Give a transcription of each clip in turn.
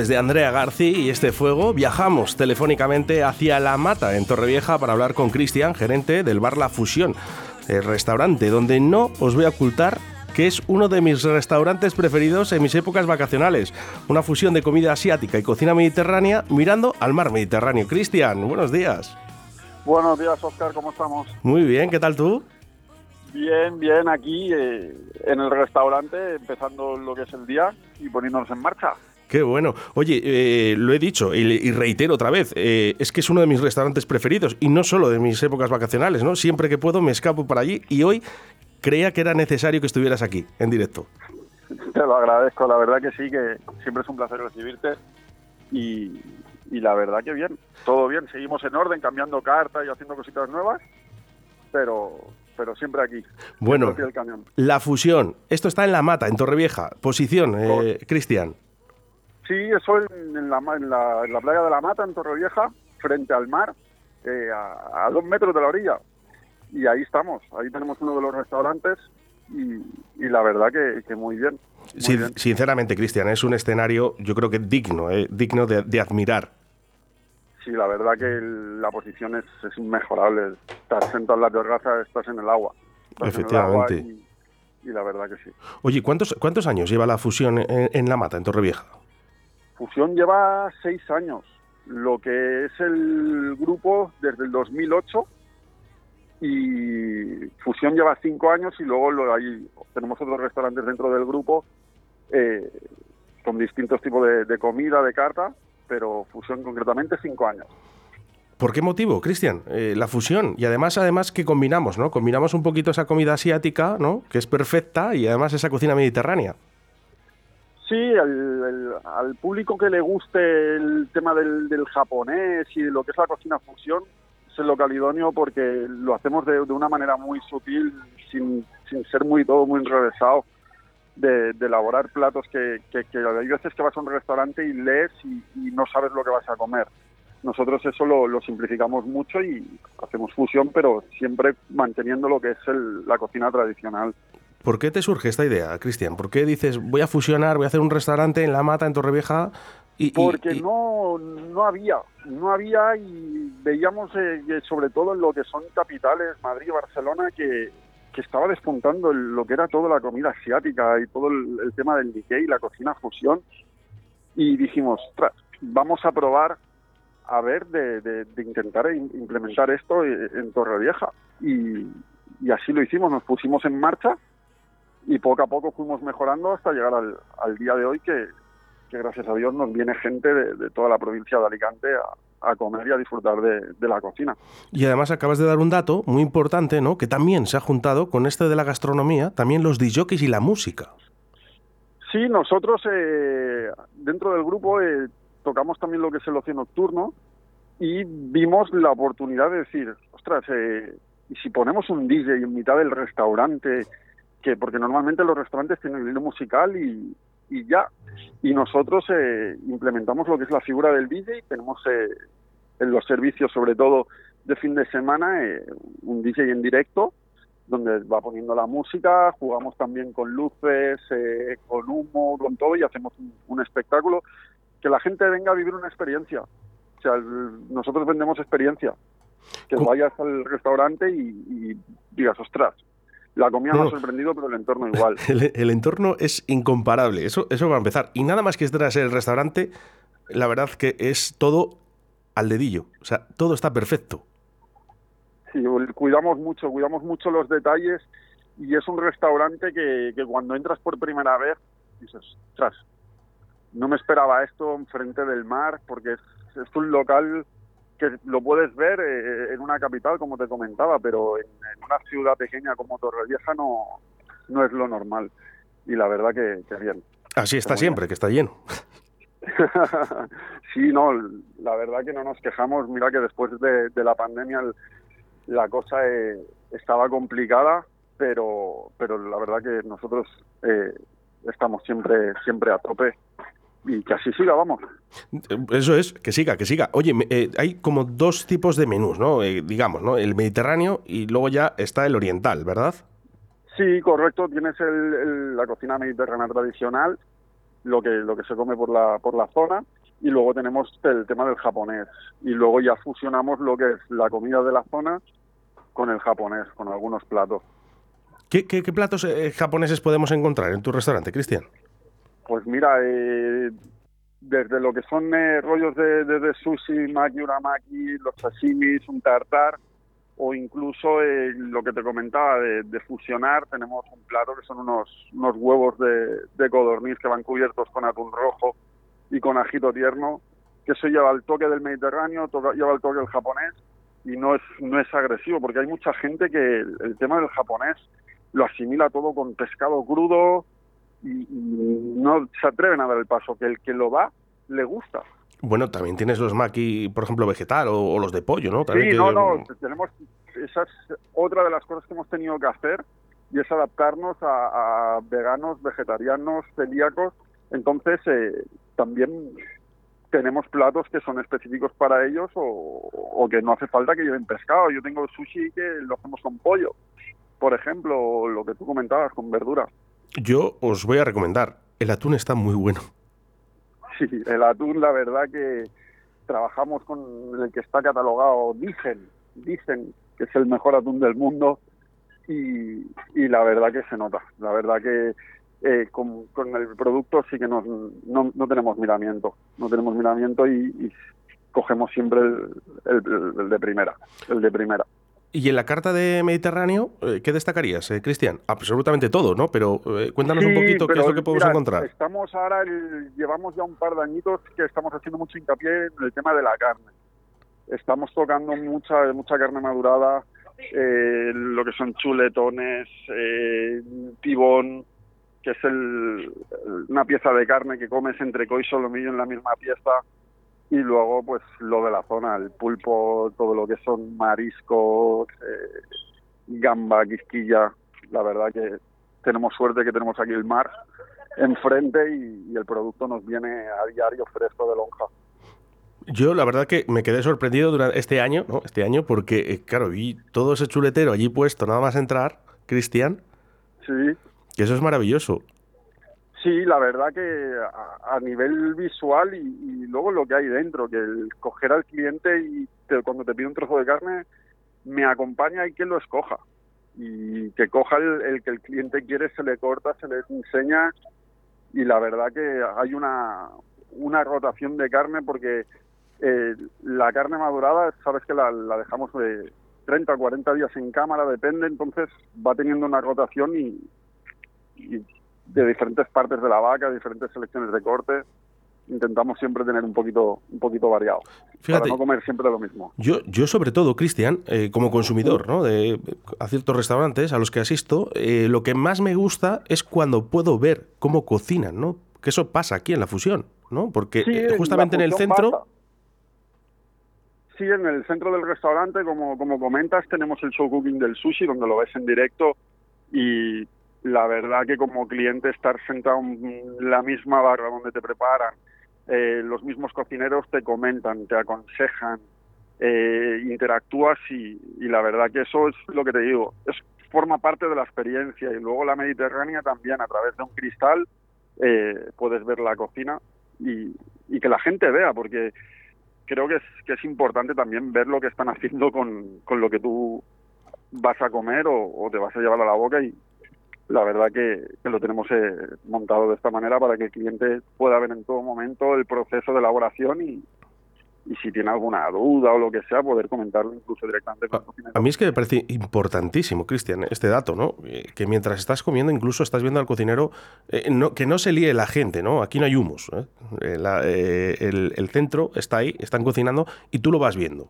voces de Andrea Garci y este fuego, viajamos telefónicamente hacia La Mata, en Torrevieja, para hablar con Cristian, gerente del bar La Fusión, el restaurante donde no os voy a ocultar que es uno de mis restaurantes preferidos en mis épocas vacacionales. Una fusión de comida asiática y cocina mediterránea mirando al mar Mediterráneo. Cristian, buenos días. Buenos días, Oscar, ¿cómo estamos? Muy bien, ¿qué tal tú? Bien, bien, aquí eh, en el restaurante, empezando lo que es el día y poniéndonos en marcha. Qué bueno. Oye, eh, lo he dicho y, y reitero otra vez, eh, es que es uno de mis restaurantes preferidos y no solo de mis épocas vacacionales, ¿no? Siempre que puedo me escapo para allí y hoy creía que era necesario que estuvieras aquí, en directo. Te lo agradezco, la verdad que sí, que siempre es un placer recibirte y, y la verdad que bien, todo bien, seguimos en orden, cambiando cartas y haciendo cositas nuevas, pero, pero siempre aquí. Bueno. La fusión, esto está en La Mata, en Torrevieja. Posición, eh, Cristian. Sí, eso en, en la, en, la, en la playa de la Mata, en Torrevieja, frente al mar, eh, a, a dos metros de la orilla. Y ahí estamos, ahí tenemos uno de los restaurantes y, y la verdad que, que muy bien. Muy Sin- bien. sinceramente, Cristian, es un escenario, yo creo que digno, eh, digno de, de admirar. Sí, la verdad que el- la posición es, es inmejorable. Estás sentado en la terraza, estás en el agua. Estás en el agua Efectivamente. y, y la verdad que sí. Oye, ¿cuántos, ¿cuántos años lleva la fusión en, en La Mata, en Torrevieja? Fusión lleva seis años, lo que es el grupo desde el 2008 y Fusión lleva cinco años y luego lo, hay, tenemos otros restaurantes dentro del grupo eh, con distintos tipos de, de comida, de carta, pero Fusión concretamente cinco años. ¿Por qué motivo, Cristian? Eh, la fusión. Y además, además que combinamos, ¿no? Combinamos un poquito esa comida asiática, ¿no? Que es perfecta, y además esa cocina mediterránea. Sí, al público que le guste el tema del, del japonés y lo que es la cocina fusión, es el local idóneo porque lo hacemos de, de una manera muy sutil, sin, sin ser muy todo muy enrevesado, de, de elaborar platos que, que, que hay veces que vas a un restaurante y lees y, y no sabes lo que vas a comer. Nosotros eso lo, lo simplificamos mucho y hacemos fusión, pero siempre manteniendo lo que es el- la cocina tradicional. ¿Por qué te surge esta idea, Cristian? ¿Por qué dices, voy a fusionar, voy a hacer un restaurante en La Mata, en Torrevieja? Y, porque y- no no había no había y veíamos eh, que sobre todo en lo que son capitales Madrid y Barcelona que, que estaba despuntando el- lo que era toda la comida asiática y todo el, el tema del Nikkei la cocina fusión y dijimos "Ostras, vamos a probar a ver de, de- de intentar in- implementar esto eh, en Torrevieja y, y así lo hicimos nos pusimos en marcha y poco a poco fuimos mejorando hasta llegar al, al día de hoy que, que gracias a Dios nos viene gente de, de toda la provincia de Alicante a, a comer y a disfrutar de, de la cocina. y además acabas de dar un dato muy importante, ¿no? Que también se ha juntado con este de la gastronomía, también los DJs y la música. Sí, nosotros eh, dentro del grupo eh, tocamos también lo que es el ocio nocturno y vimos la oportunidad de decir, ostras, eh, y si ponemos un DJ en mitad del restaurante, que porque normalmente los restaurantes tienen el hilo musical y, y ya, y nosotros eh, implementamos lo que es la figura del DJ, tenemos eh, en los servicios, sobre todo de fin de semana, eh, un DJ en directo donde va poniendo la música, jugamos también con luces, eh, con humo, con todo y hacemos un, un espectáculo que la gente venga a vivir una experiencia. O sea, el- nosotros vendemos experiencia. Que ¿Cómo? vayas al restaurante y, y digas, ostras, la comida me No. ha sorprendido, pero el entorno igual. El, el entorno es incomparable, eso, eso va a empezar. Y nada más que entras en el restaurante, la verdad que es todo al dedillo. O sea, todo está perfecto. Sí, cuidamos mucho, cuidamos mucho los detalles y es un restaurante que, que cuando entras por primera vez dices, ostras, no me esperaba esto enfrente del mar porque es, es un local que lo puedes ver eh, en una capital, como te comentaba, pero en, en una ciudad pequeña como Torrevieja no, no es lo normal. Y la verdad que, que bien. Así está siempre, que está lleno. sí, no, la verdad que no nos quejamos. Mira que después de, de la pandemia el- la cosa eh, estaba complicada, pero, pero la verdad que nosotros eh, estamos siempre, siempre a tope y que así siga, vamos. Eso es, que siga, que siga. Oye, eh, hay como dos tipos de menús, ¿no? Eh, digamos, ¿no? El mediterráneo y luego ya está el oriental, ¿verdad? Sí, correcto. Tienes la cocina mediterránea tradicional, lo que, lo que se come por la, por la zona, y luego tenemos el tema del japonés. Y luego ya fusionamos lo que es la comida de la zona con el japonés, con algunos platos. ¿Qué, qué, platos eh, japoneses podemos encontrar en tu restaurante, Cristian? Pues mira, eh, desde lo que son eh, rollos de, de, sushi, maki, uramaki, los sashimis, un tartar, o incluso eh, lo que te comentaba de, fusionar, tenemos un plato que son unos, unos huevos de, de codorniz que van cubiertos con atún rojo y con ajito tierno, que eso lleva el toque del Mediterráneo, lleva el toque del japonés y no es, no es agresivo, porque hay mucha gente que el, tema del japonés lo asimila todo con pescado crudo y, no se atreven a dar el paso, que el que lo va le gusta. Bueno, también tienes los maki, por ejemplo, vegetal o, los de pollo, ¿no? sí, no, no, tenemos, esa es otra de las cosas que hemos tenido que hacer y es adaptarnos a, veganos, vegetarianos, celíacos. Entonces, eh, también tenemos platos que son específicos para ellos o, que no hace falta que lleven pescado. Yo tengo sushi que lo hacemos con pollo, por ejemplo, lo que tú comentabas, con verdura. Yo os voy a recomendar, el atún está muy bueno. Sí, el atún, la verdad que trabajamos con el que está catalogado, dicen, dicen que es el mejor atún del mundo y, la verdad que se nota. La verdad que eh, con, el producto sí que no, no, tenemos miramiento, no tenemos miramiento y, cogemos siempre el, de primera, el de primera. Y en la carta de Mediterráneo, eh, ¿qué destacarías, eh, Cristian? Absolutamente todo, ¿no? Pero eh, cuéntanos un poquito qué es lo que podemos encontrar. Estamos ahora, llevamos ya un par de añitos que estamos haciendo mucho hincapié en el tema de la carne. Estamos tocando mucha mucha carne madurada, lo que son chuletones, tibón, que es el, una pieza de carne que comes entre coi y solomillo en la misma pieza y luego pues lo de la zona, el pulpo, todo lo que son mariscos, eh, gamba, quisquilla, la verdad que tenemos suerte que tenemos aquí el mar enfrente y, el producto nos viene a diario fresco de lonja. Yo la verdad que me quedé sorprendido durante este año, ¿no? Este año porque eh, claro, vi todo ese chuletero allí puesto nada más entrar, Cristian. Sí. Que eso es maravilloso. Sí, la verdad que a, nivel visual y, luego lo que hay dentro, que el coger al cliente y cuando te pide un trozo de carne, me acompaña y que lo escoja. Y que coja el, que el cliente quiere, se le corta, se le enseña. Y la verdad que hay una, una rotación de carne porque eh, la carne madurada, sabes que la, dejamos de 30 o 40 días en cámara, depende, entonces va teniendo una rotación y de diferentes partes de la vaca, diferentes selecciones de corte. Intentamos siempre tener un poquito, un poquito variado. para no comer siempre lo mismo. Yo, yo sobre todo, Cristian, eh, como consumidor ¿no? de, a ciertos restaurantes a los que asisto, eh, lo que más me gusta es cuando puedo ver cómo cocinan, ¿no? Que eso pasa aquí en la fusión, ¿no? Porque eh, justamente en el centro... Sí, en el centro del restaurante, como, como comentas, tenemos el show cooking del sushi, donde lo ves en directo y la verdad que como cliente estar sentado en la misma barra donde te preparan, eh, los mismos cocineros te comentan, te aconsejan, eh, interactúas y, la verdad que eso es lo que te digo, es forma parte de la experiencia. Y luego la Mediterránea también a través de un cristal eh, puedes ver la cocina y, que la gente vea porque creo que es, que es importante también ver lo que están haciendo con, con lo que tú vas a comer o, o te vas a llevar a la boca y, la verdad que, lo tenemos eh, montado de esta manera para que el cliente pueda ver en todo momento el proceso de elaboración y, y si tiene alguna duda o lo que sea, poder comentarlo incluso directamente con el cocinero. A mí es que me parece importantísimo, Cristian, este dato, ¿no? Eh, que mientras estás comiendo, incluso estás viendo al cocinero, eh, no, que no se líe la gente, ¿no? Aquí no hay humos. el, el centro está ahí, están cocinando y tú lo vas viendo.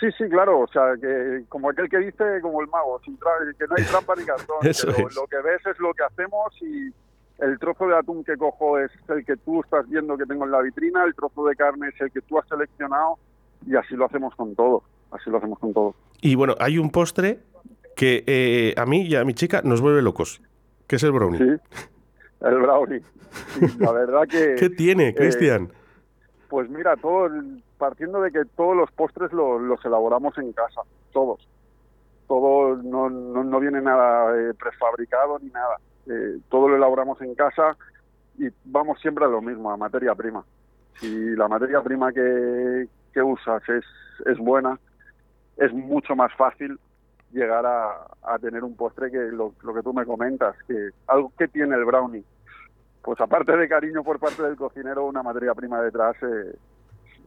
Sí, sí, claro, o sea, que como aquel que dice, como el mago, sin que no hay trampa ni cartón, lo que ves es lo que hacemos y el trozo de atún que cojo es el que tú estás viendo que tengo en la vitrina, el trozo de carne es el que tú has seleccionado y así lo hacemos con todo, así lo hacemos con todo. Y bueno, hay un postre que eh, a mí y a mi chica nos vuelve locos, que es el brownie. Sí, El brownie. la verdad que... ¿Qué tiene, eh, Cristian? pues mira, todo partiendo de que todos los postres lo- los elaboramos en casa, todos. Todo, no, no, no viene nada eh, prefabricado ni nada. Eh, todo lo elaboramos en casa y vamos siempre a lo mismo, a materia prima. Si la materia prima que, que usas es, es buena, es mucho más fácil llegar a, a tener un postre que lo, lo que tú me comentas, que algo que tiene el brownie. Pues aparte de cariño por parte del cocinero, una materia prima detrás eh,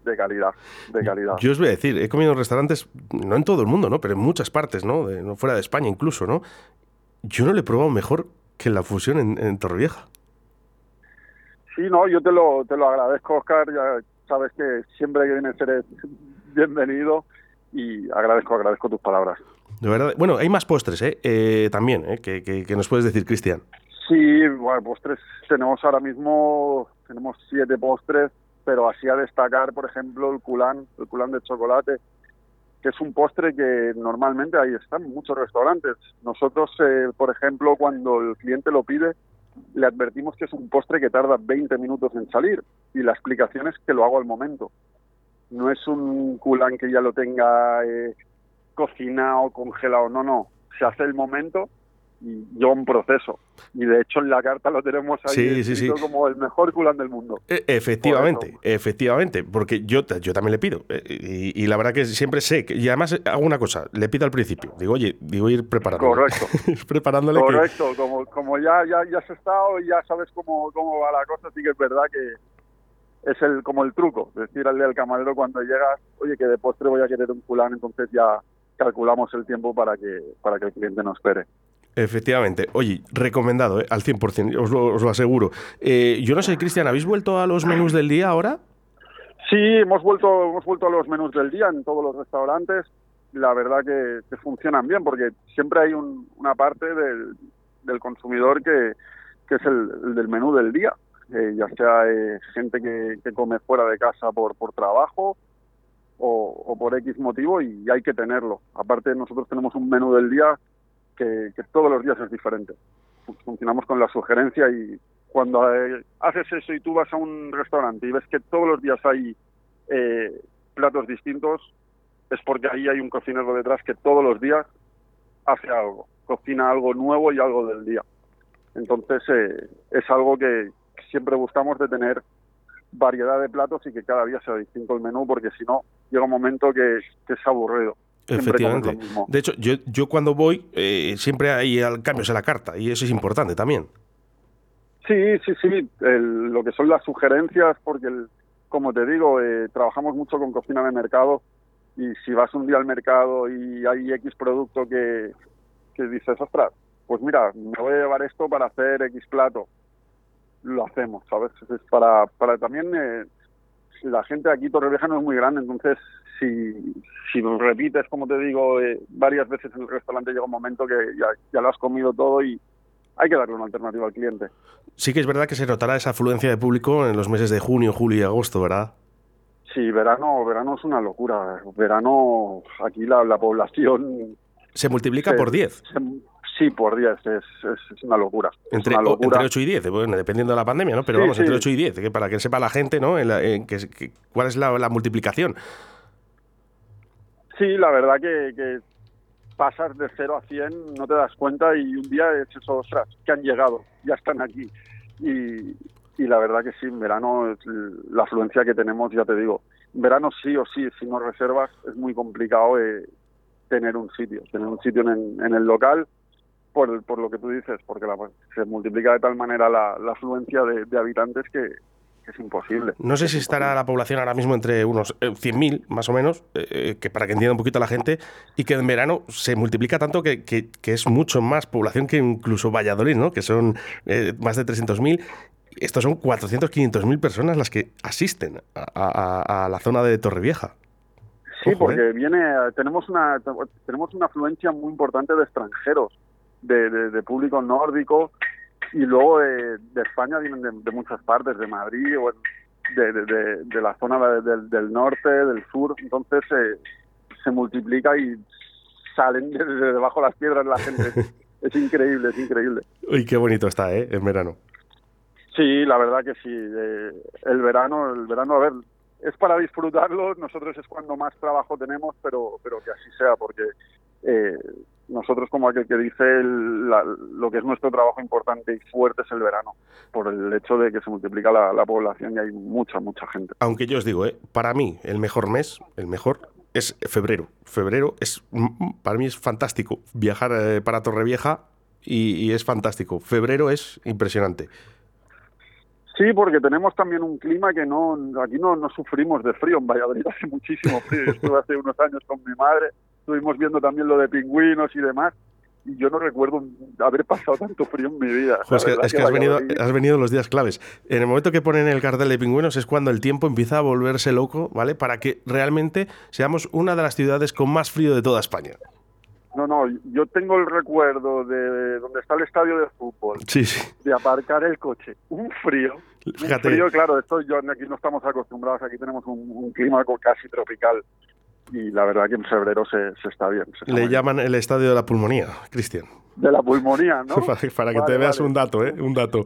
de calidad, de calidad. Yo os voy a decir, he comido en restaurantes, no en todo el mundo, ¿no? Pero en muchas partes, ¿no? De- fuera de España incluso, ¿no? Yo no le he probado mejor que la fusión en, en Torrevieja. Sí, no, yo te lo, te lo agradezco, Oscar. Ya sabes que siempre que vienes eres bienvenido y agradezco, agradezco tus palabras. De verdad. Bueno, hay más postres, ¿eh? Eh, también, ¿eh? Que, que- que nos puedes decir, Cristian. Sí, bueno, postres tenemos ahora mismo, tenemos siete postres, pero así a destacar, por ejemplo, el culán, el culán de chocolate, que es un postre que normalmente ahí están muchos restaurantes. Nosotros, eh, por ejemplo, cuando el cliente lo pide, le advertimos que es un postre que tarda 20 minutos en salir y la explicación es que lo hago al momento. No es un culán que ya lo tenga eh, cocinado, congelado, no, no. Se hace el momento yo un proceso. Y de hecho en la carta lo tenemos ahí Sí, sí, escrito sí. como el mejor culán del mundo. E- efectivamente, Por efectivamente, porque yo, yo también le pido. eh, Y, y la verdad que siempre sé, que, y además hago una cosa, le pido al principio, digo, oye, digo ir preparándole. Correcto. Preparándole que- Correcto, como, como ya, ya, ya has estado y ya sabes cómo, cómo va la cosa, sí que es verdad que es el como el truco, decirle al camarero cuando llegas, oye, que de postre voy a querer un culán, entonces ya calculamos el tiempo para que, para que el cliente no espere. Efectivamente. Oye, recomendado, ¿eh? al 100%, os lo, os lo aseguro. Eh, yo no sé, Cristian, ¿habéis vuelto a los menús del día ahora? Sí, hemos vuelto, hemos vuelto a los menús del día en todos los restaurantes. La verdad que, funcionan bien porque siempre hay un- una parte del, consumidor que, que es el, el del menú del día. Eh, ya sea eh, gente que, come fuera de casa por, por trabajo o por X motivo y hay que tenerlo. Aparte, nosotros tenemos un menú del día que, todos los días es diferente. Funcionamos con la sugerencia y cuando eh, haces eso y tú vas a un restaurante y ves que todos los días hay eh, platos distintos, es porque ahí hay un cocinero detrás que todos los días hace algo, cocina algo nuevo y algo del día. Entonces eh, es algo que siempre buscamos de tener variedad de platos y que cada día sea distinto el menú, porque si no, llega un momento que, que es aburrido. Efectivamente. De hecho, yo, yo cuando voy, eh, siempre hay al- cambios en la carta y eso es importante también. Sí, sí, sí, el- lo que son las sugerencias, porque el- como te digo, eh, trabajamos mucho con cocina de mercado y si vas un día al mercado y hay X producto que, que dices, ostras, pues mira, me voy a llevar esto para hacer X plato, lo hacemos, ¿sabes? Es para, para también, eh, la gente aquí Torrevieja no es muy grande, entonces si, si lo repites, como te digo, eh, varias veces en el restaurante llega un momento que ya, ya lo has comido todo y hay que darle una alternativa al cliente. Sí que es verdad que se notará esa afluencia de público en los meses de junio, julio y agosto, ¿verdad? Sí, verano, verano es una locura. Verano, aquí la, la población, Se multiplica por 10. se- sí, por 10, es, es, es una locura. Es Entre, una o- locura. entre 8 y 10, bueno, dependiendo de la pandemia, ¿no? Pero Sí, vamos, entre sí. 8 y 10, que para que sepa la gente, ¿no? En la- en que- que- ¿Cuál es la, la multiplicación? Sí, la verdad que, que pasas de 0 a 100, no te das cuenta y un día es eso, ostras, que han llegado, ya están aquí. Y, y la verdad que sí, en verano es la afluencia que tenemos, ya te digo, en verano sí o sí, si no reservas es muy complicado eh, tener un sitio, tener un sitio en, en el local por, el- por lo que tú dices, porque la- se multiplica de tal manera la, la afluencia de, de habitantes que, que es imposible. No sé si estará la población ahora mismo entre unos eh, 100.000, más o menos, eh, eh, que para que entienda un poquito la gente, y que en verano se multiplica tanto que, que- que es mucho más población que incluso Valladolid, ¿no? Que son eh, más de 300.000. Estos son 400, 500.000 personas las que asisten a, a- a la zona de Torrevieja. Sí, Ojo, porque ¿eh? viene, tenemos una tenemos una afluencia muy importante de extranjeros, de, de- de público nórdico y luego de, de España vienen de, muchas partes, de Madrid o de, la zona de- del- del norte, del sur, entonces eh, se multiplica y salen de, de debajo de las piedras la gente. es increíble, es increíble. Uy, qué bonito está, ¿eh? En verano. Sí, la verdad que sí. Eh, el verano, el verano, a ver, es para disfrutarlo. Nosotros es cuando más trabajo tenemos, pero, pero que así sea, porque eh, nosotros como aquel que dice lo que es nuestro trabajo importante y fuerte es el verano, por el hecho de que se multiplica la, población y hay mucha, mucha gente. Aunque yo os digo, ¿eh? para mí el mejor mes, el mejor, es febrero. Febrero es, para mí es fantástico viajar eh, para Torrevieja y, y es fantástico. Febrero es impresionante. Sí, porque tenemos también un clima que no, aquí no, no sufrimos de frío. En Valladolid hace muchísimo frío. Yo estuve hace unos años con mi madre, estuvimos viendo también lo de pingüinos y demás. Y yo no recuerdo haber pasado tanto frío en mi vida. es que, has, venido, has venido los días claves. En el momento que ponen el cartel de pingüinos es cuando el tiempo empieza a volverse loco, ¿vale? Para que realmente seamos una de las ciudades con más frío de toda España. No, no, yo tengo el recuerdo de donde está el estadio de fútbol. Sí, sí. De aparcar el coche. Un frío. Fíjate. Un frío, claro, esto yo aquí no estamos acostumbrados, aquí tenemos un, clima casi tropical. Y la verdad que en febrero se, está bien. Le llaman el estadio de la pulmonía, Cristian. De la pulmonía, ¿no? para, que te veas un dato, ¿eh? Un dato.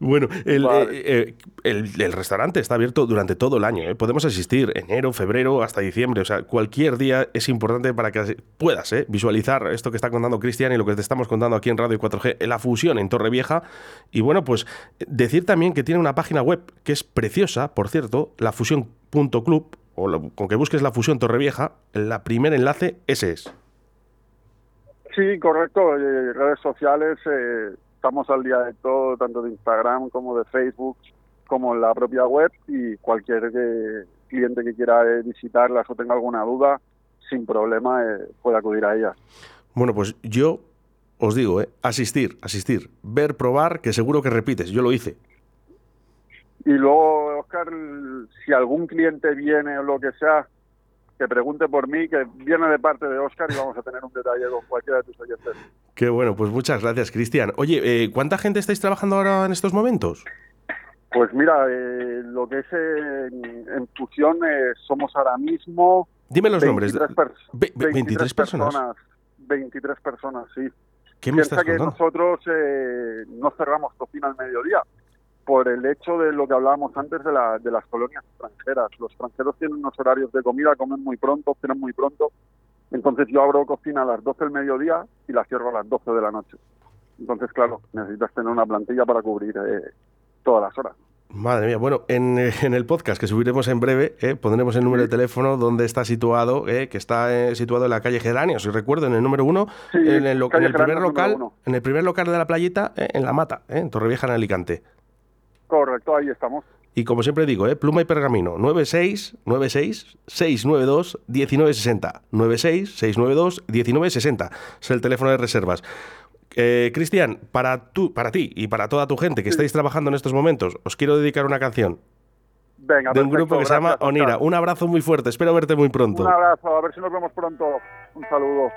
Bueno, eh, eh, el, el, restaurante está abierto durante todo el año. ¿eh? Podemos asistir enero, febrero, hasta diciembre. O sea, cualquier día es importante para que puedas visualizar esto que está contando Cristian y lo que te estamos contando aquí en Radio 4G, la fusión en Torrevieja. Y bueno, pues decir también que tiene una página web que es preciosa, por cierto, lafusión.club, o con que busques la fusión Torrevieja, el primer enlace ese es. Sí, correcto. redes sociales estamos al día de todo, tanto de Instagram como de Facebook, como en la propia web y cualquier eh, cliente que quiera eh, visitarlas o tenga alguna duda, sin problema eh, puede acudir a ellas. Bueno, pues yo os digo, asistir, asistir, ver, probar, que seguro que repites, yo lo hice. Y luego, Oscar, si algún cliente viene o lo que sea, que pregunte por mí, que viene de parte de Oscar y vamos a tener un detalle con cualquiera de tus oyentes. Qué bueno, pues muchas gracias, Cristian. Oye, eh, ¿cuánta gente estáis trabajando ahora en estos momentos? Pues mira, eh, lo que es en, fusión eh, somos ahora mismo... Dime los nombres. 23, personas. 23 personas, sí. ¿Qué me Piensa que nosotros no cerramos cocina al mediodía por el hecho de lo que hablábamos antes de, la, de las colonias extranjeras. Los extranjeros tienen unos horarios de comida, comen muy pronto, cenan muy pronto. Entonces yo abro cocina a las 12 del mediodía y la cierro a las 12 de la noche. Entonces, claro, necesitas tener una plantilla para cubrir eh, todas las horas. Madre mía, bueno, en, en, el podcast que subiremos en breve, eh, pondremos el número de teléfono donde está situado, eh, que está eh, situado en la calle Geranios, si recuerdo, en el número uno, en, el, en, el, primer local, en el primer local de la playita, en La Mata, en Torrevieja, en Alicante. Correcto, ahí estamos. Y como siempre digo, ¿eh? pluma y pergamino, 96 96 692 1960. 96 692 1960. Es el teléfono de reservas. Eh, Cristian, para, para ti y para toda tu gente que estáis trabajando en estos momentos, os quiero dedicar una canción. Venga, de un grupo que se llama Onira. Un abrazo muy fuerte, espero verte muy pronto. Un abrazo, a ver si nos vemos pronto. Un saludo.